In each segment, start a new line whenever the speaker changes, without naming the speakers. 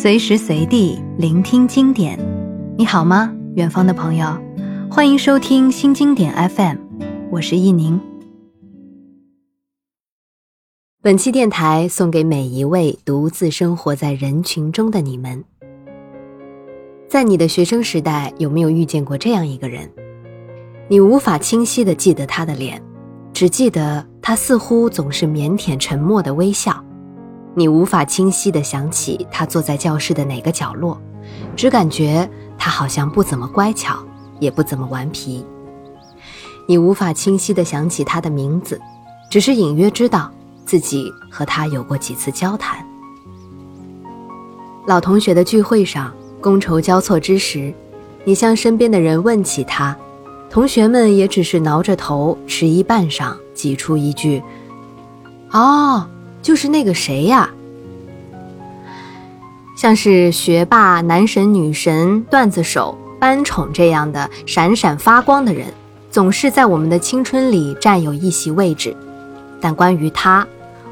随时随地聆听经典。你好吗，远方的朋友？欢迎收听新经典 FM，我是易宁。本期电台送给每一位独自生活在人群中的你们。在你的学生时代，有没有遇见过这样一个人？你无法清晰的记得他的脸，只记得他似乎总是腼腆沉默的微笑。你无法清晰地想起他坐在教室的哪个角落，只感觉他好像不怎么乖巧，也不怎么顽皮。你无法清晰地想起他的名字，只是隐约知道自己和他有过几次交谈。老同学的聚会上，觥筹交错之时，你向身边的人问起他，同学们也只是挠着头，迟疑半晌，挤出一句：“哦。”就是那个谁呀，像是学霸、男神、女神、段子手、班宠这样的闪闪发光的人，总是在我们的青春里占有一席位置。但关于他，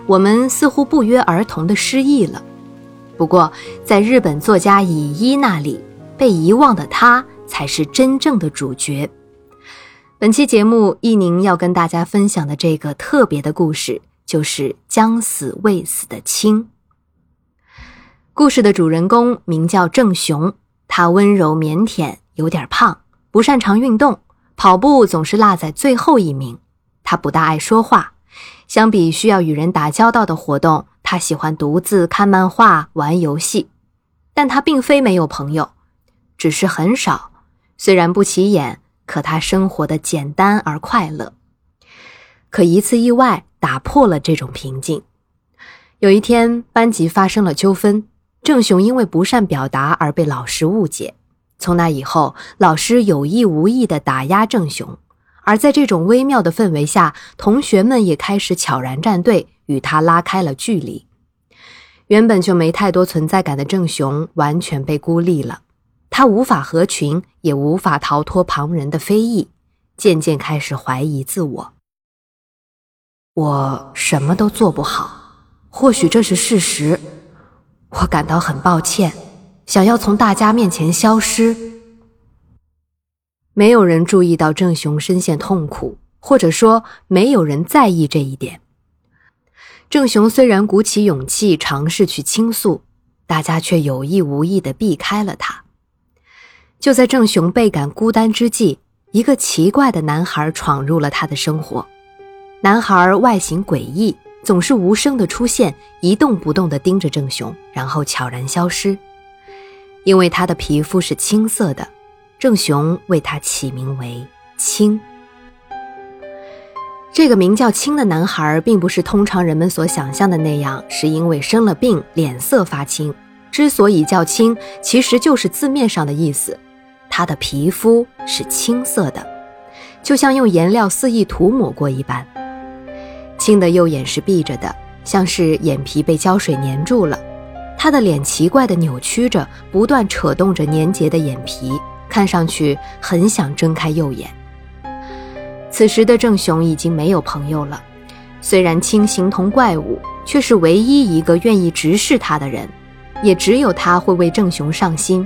我们似乎不约而同的失忆了。不过，在日本作家乙一那里，被遗忘的他才是真正的主角。本期节目，易宁要跟大家分享的这个特别的故事。就是将死未死的青。故事的主人公名叫郑雄，他温柔腼腆，有点胖，不擅长运动，跑步总是落在最后一名。他不大爱说话，相比需要与人打交道的活动，他喜欢独自看漫画、玩游戏。但他并非没有朋友，只是很少。虽然不起眼，可他生活的简单而快乐。可一次意外。打破了这种平静。有一天，班级发生了纠纷，郑雄因为不善表达而被老师误解。从那以后，老师有意无意地打压郑雄，而在这种微妙的氛围下，同学们也开始悄然站队，与他拉开了距离。原本就没太多存在感的郑雄，完全被孤立了。他无法合群，也无法逃脱旁人的非议，渐渐开始怀疑自我。我什么都做不好，或许这是事实。我感到很抱歉，想要从大家面前消失。没有人注意到郑雄深陷痛苦，或者说没有人在意这一点。郑雄虽然鼓起勇气尝试去倾诉，大家却有意无意地避开了他。就在郑雄倍感孤单之际，一个奇怪的男孩闯入了他的生活。男孩外形诡异，总是无声的出现，一动不动地盯着郑雄，然后悄然消失。因为他的皮肤是青色的，郑雄为他起名为青。这个名叫青的男孩，并不是通常人们所想象的那样，是因为生了病脸色发青。之所以叫青，其实就是字面上的意思，他的皮肤是青色的，就像用颜料肆意涂抹过一般。青的右眼是闭着的，像是眼皮被胶水粘住了。他的脸奇怪的扭曲着，不断扯动着粘结的眼皮，看上去很想睁开右眼。此时的郑雄已经没有朋友了，虽然青形同怪物，却是唯一一个愿意直视他的人，也只有他会为郑雄上心。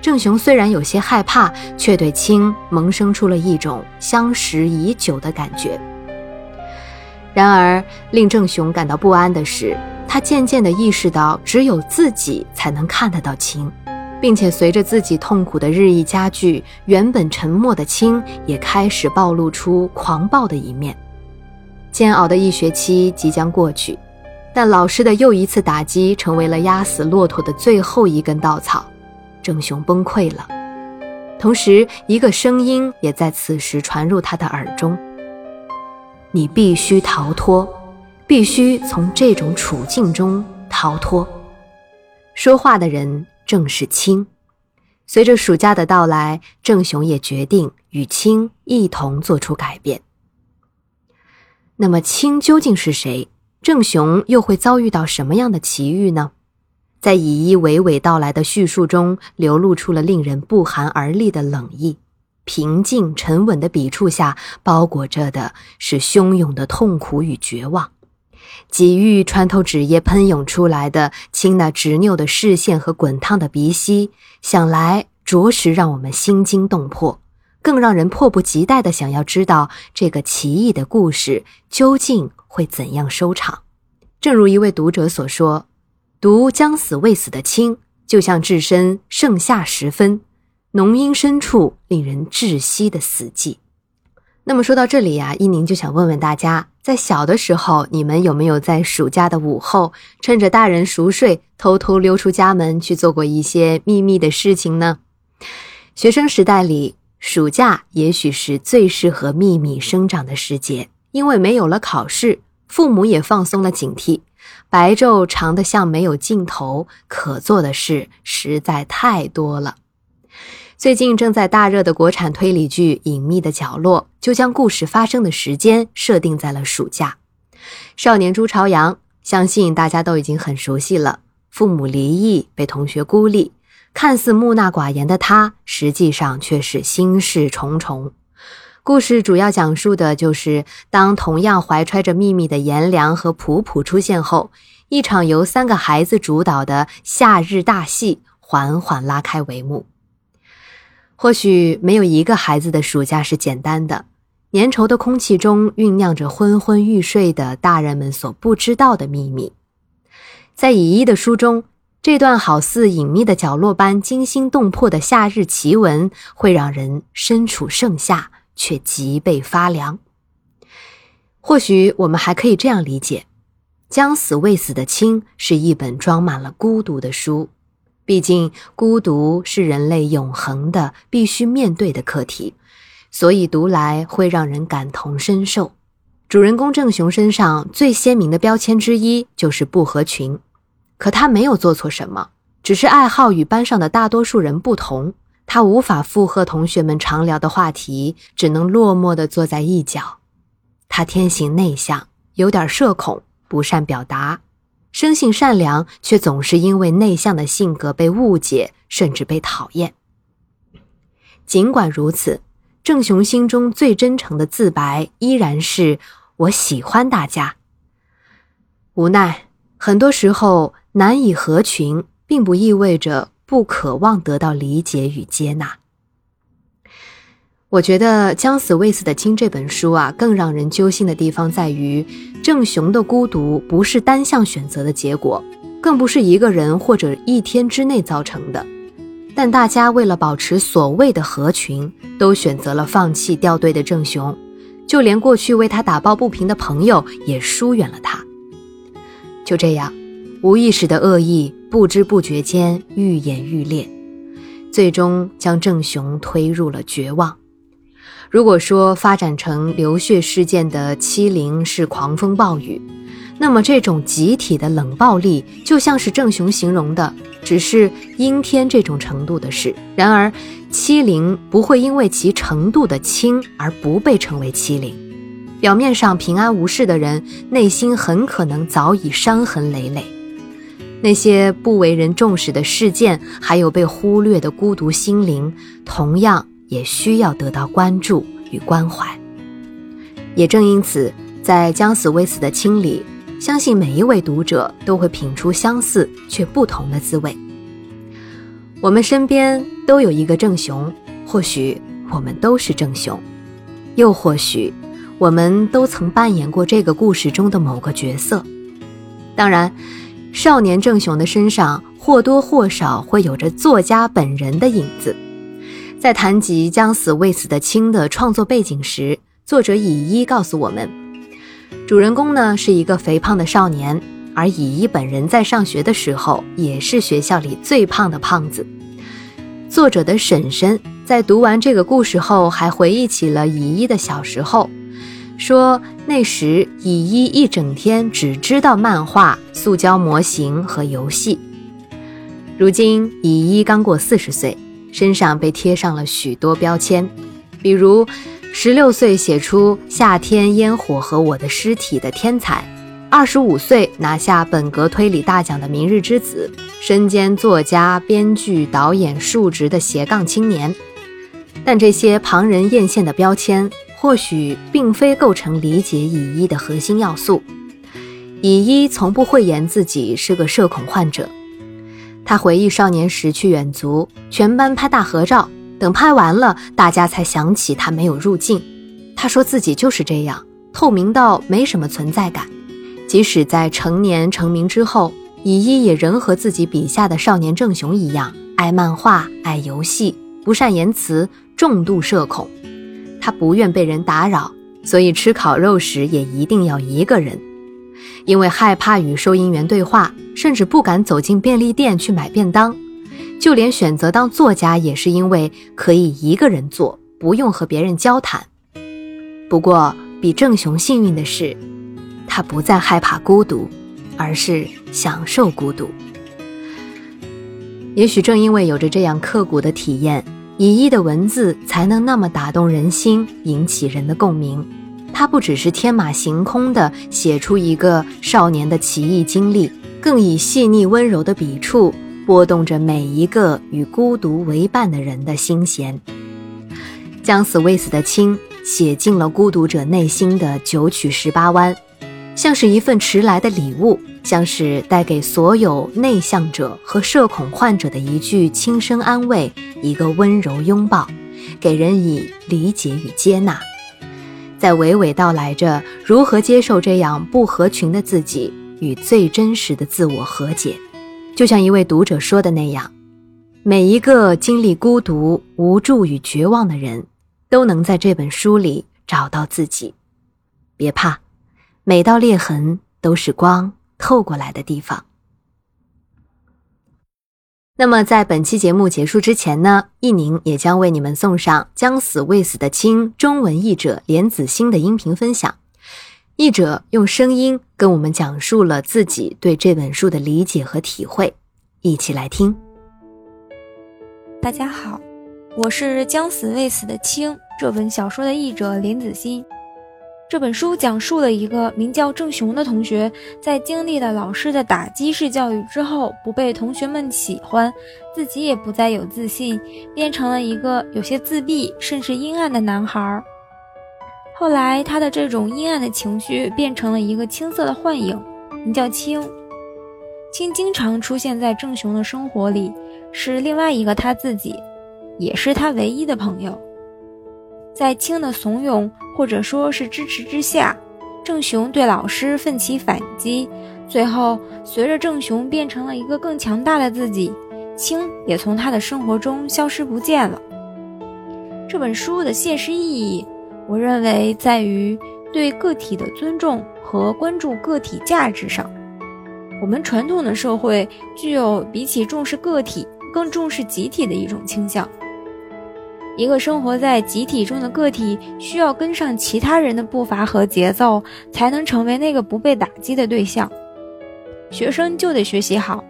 郑雄虽然有些害怕，却对青萌生出了一种相识已久的感觉。然而，令郑雄感到不安的是，他渐渐地意识到，只有自己才能看得到青，并且随着自己痛苦的日益加剧，原本沉默的青也开始暴露出狂暴的一面。煎熬的一学期即将过去，但老师的又一次打击成为了压死骆驼的最后一根稻草，郑雄崩溃了。同时，一个声音也在此时传入他的耳中。你必须逃脱，必须从这种处境中逃脱。说话的人正是青。随着暑假的到来，郑雄也决定与青一同做出改变。那么，青究竟是谁？郑雄又会遭遇到什么样的奇遇呢？在以一娓娓道来的叙述中，流露出了令人不寒而栗的冷意。平静沉稳的笔触下，包裹着的是汹涌的痛苦与绝望。几欲穿透纸页喷涌出来的青那执拗的视线和滚烫的鼻息，想来着实让我们心惊动魄，更让人迫不及待的想要知道这个奇异的故事究竟会怎样收场。正如一位读者所说：“读将死未死的亲，就像置身盛夏时分，浓荫深处令人窒息的死寂。”那么说到这里呀，一宁就想问问大家，在小的时候，你们有没有在暑假的午后，趁着大人熟睡，偷偷溜出家门去做过一些秘密的事情呢？学生时代里，暑假也许是最适合秘密生长的时节，因为没有了考试，父母也放松了警惕，白昼长得像没有尽头，可做的事实在太多了。最近正在大热的国产推理剧《隐秘的角落》，就将故事发生的时间设定在了暑假。少年朱朝阳，相信大家都已经很熟悉了。父母离异，被同学孤立，看似木讷寡言的他，实际上却是心事重重。故事主要讲述的就是，当同样怀揣着秘密的颜良和普普出现后，一场由三个孩子主导的夏日大戏缓缓拉开帷幕。或许没有一个孩子的暑假是简单的，粘稠的空气中酝酿着昏昏欲睡的大人们所不知道的秘密。在乙一的书中，这段好似隐秘的角落般惊心动魄的夏日奇闻，会让人身处盛夏却脊背发凉。或许我们还可以这样理解：将死未死的亲是一本装满了孤独的书。毕竟，孤独是人类永恒的、必须面对的课题，所以读来会让人感同身受。主人公郑雄身上最鲜明的标签之一就是不合群，可他没有做错什么，只是爱好与班上的大多数人不同。他无法附和同学们常聊的话题，只能落寞地坐在一角。他天性内向，有点社恐，不善表达。生性善良，却总是因为内向的性格被误解，甚至被讨厌。尽管如此，郑雄心中最真诚的自白依然是“我喜欢大家”。无奈，很多时候难以合群，并不意味着不渴望得到理解与接纳。我觉得《将死未死的亲》这本书啊，更让人揪心的地方在于，郑雄的孤独不是单向选择的结果，更不是一个人或者一天之内造成的。但大家为了保持所谓的合群，都选择了放弃掉队的郑雄，就连过去为他打抱不平的朋友也疏远了他。就这样，无意识的恶意不知不觉间愈演愈烈，最终将郑雄推入了绝望。如果说发展成流血事件的欺凌是狂风暴雨，那么这种集体的冷暴力就像是郑雄形容的，只是阴天这种程度的事。然而，欺凌不会因为其程度的轻而不被称为欺凌。表面上平安无事的人，内心很可能早已伤痕累累。那些不为人重视的事件，还有被忽略的孤独心灵，同样。也需要得到关注与关怀。也正因此，在将死未死的清理，相信每一位读者都会品出相似却不同的滋味。我们身边都有一个正雄，或许我们都是正雄，又或许我们都曾扮演过这个故事中的某个角色。当然，少年正雄的身上或多或少会有着作家本人的影子。在谈及将死未死的青的创作背景时，作者乙一告诉我们，主人公呢是一个肥胖的少年，而乙一本人在上学的时候也是学校里最胖的胖子。作者的婶婶在读完这个故事后，还回忆起了乙一的小时候，说那时乙一一整天只知道漫画、塑胶模型和游戏。如今乙一刚过四十岁。身上被贴上了许多标签，比如十六岁写出《夏天烟火和我的尸体》的天才，二十五岁拿下本格推理大奖的明日之子，身兼作家、编剧、导演数职的斜杠青年。但这些旁人艳羡的标签，或许并非构成理解乙一的核心要素。乙一从不讳言自己是个社恐患者。他回忆少年时去远足，全班拍大合照，等拍完了，大家才想起他没有入镜。他说自己就是这样，透明到没什么存在感。即使在成年成名之后，乙一也仍和自己笔下的少年正雄一样，爱漫画，爱游戏，不善言辞，重度社恐。他不愿被人打扰，所以吃烤肉时也一定要一个人。因为害怕与收银员对话，甚至不敢走进便利店去买便当。就连选择当作家，也是因为可以一个人做，不用和别人交谈。不过，比郑雄幸运的是，他不再害怕孤独，而是享受孤独。也许正因为有着这样刻骨的体验，乙一的文字才能那么打动人心，引起人的共鸣。他不只是天马行空地写出一个少年的奇异经历，更以细腻温柔的笔触拨动着每一个与孤独为伴的人的心弦。将死未死的青写进了孤独者内心的九曲十八弯，像是一份迟来的礼物，像是带给所有内向者和社恐患者的一句轻声安慰，一个温柔拥抱，给人以理解与接纳。在娓娓道来着如何接受这样不合群的自己与最真实的自我和解，就像一位读者说的那样，每一个经历孤独、无助与绝望的人，都能在这本书里找到自己。别怕，每道裂痕都是光透过来的地方。那么，在本期节目结束之前呢，易宁也将为你们送上《将死未死的青》中文译者莲子心的音频分享。译者用声音跟我们讲述了自己对这本书的理解和体会，一起来听。
大家好，我是《将死未死的青》这本小说的译者莲子心。这本书讲述了一个名叫郑雄的同学，在经历了老师的打击式教育之后，不被同学们喜欢，自己也不再有自信，变成了一个有些自闭甚至阴暗的男孩。后来，他的这种阴暗的情绪变成了一个青色的幻影，名叫青。青经常出现在郑雄的生活里，是另外一个他自己，也是他唯一的朋友。在青的怂恿或者说是支持之下，郑雄对老师奋起反击。最后，随着郑雄变成了一个更强大的自己，青也从他的生活中消失不见了。这本书的现实意义，我认为在于对个体的尊重和关注个体价值上。我们传统的社会具有比起重视个体，更重视集体的一种倾向。一个生活在集体中的个体，需要跟上其他人的步伐和节奏，才能成为那个不被打击的对象。学生就得学习好，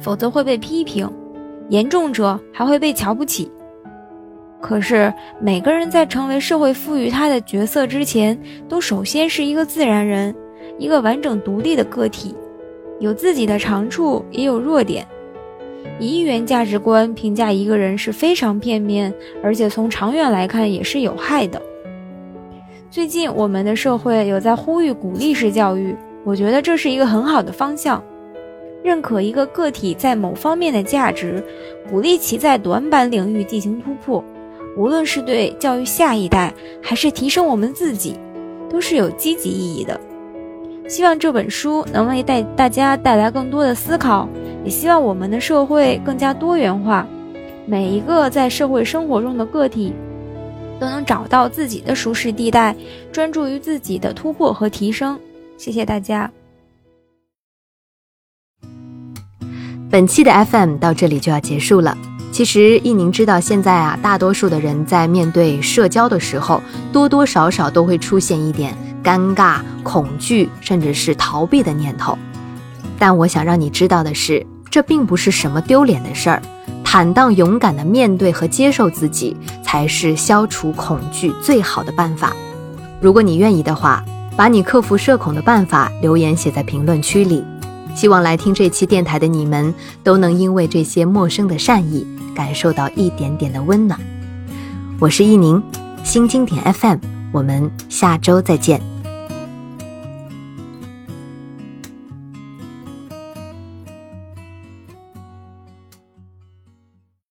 否则会被批评，严重者还会被瞧不起。可是，每个人在成为社会赋予他的角色之前，都首先是一个自然人，一个完整独立的个体，有自己的长处，也有弱点。以一元价值观评价一个人是非常片面，而且从长远来看也是有害的。最近我们的社会有在呼吁鼓励式教育，我觉得这是一个很好的方向。认可一个个体在某方面的价值，鼓励其在短板领域进行突破，无论是对教育下一代，还是提升我们自己，都是有积极意义的。希望这本书能为带大家带来更多的思考。也希望我们的社会更加多元化，每一个在社会生活中的个体都能找到自己的舒适地带，专注于自己的突破和提升。谢谢大家。
本期的 FM 到这里就要结束了。其实，一宁知道，现在啊，大多数的人在面对社交的时候，多多少少都会出现一点尴尬、恐惧，甚至是逃避的念头。但我想让你知道的是。这并不是什么丢脸的事儿，坦荡勇敢地面对和接受自己，才是消除恐惧最好的办法。如果你愿意的话，把你克服社恐的办法留言写在评论区里。希望来听这期电台的你们，都能因为这些陌生的善意，感受到一点点的温暖。我是一宁，新经典 FM，我们下周再见。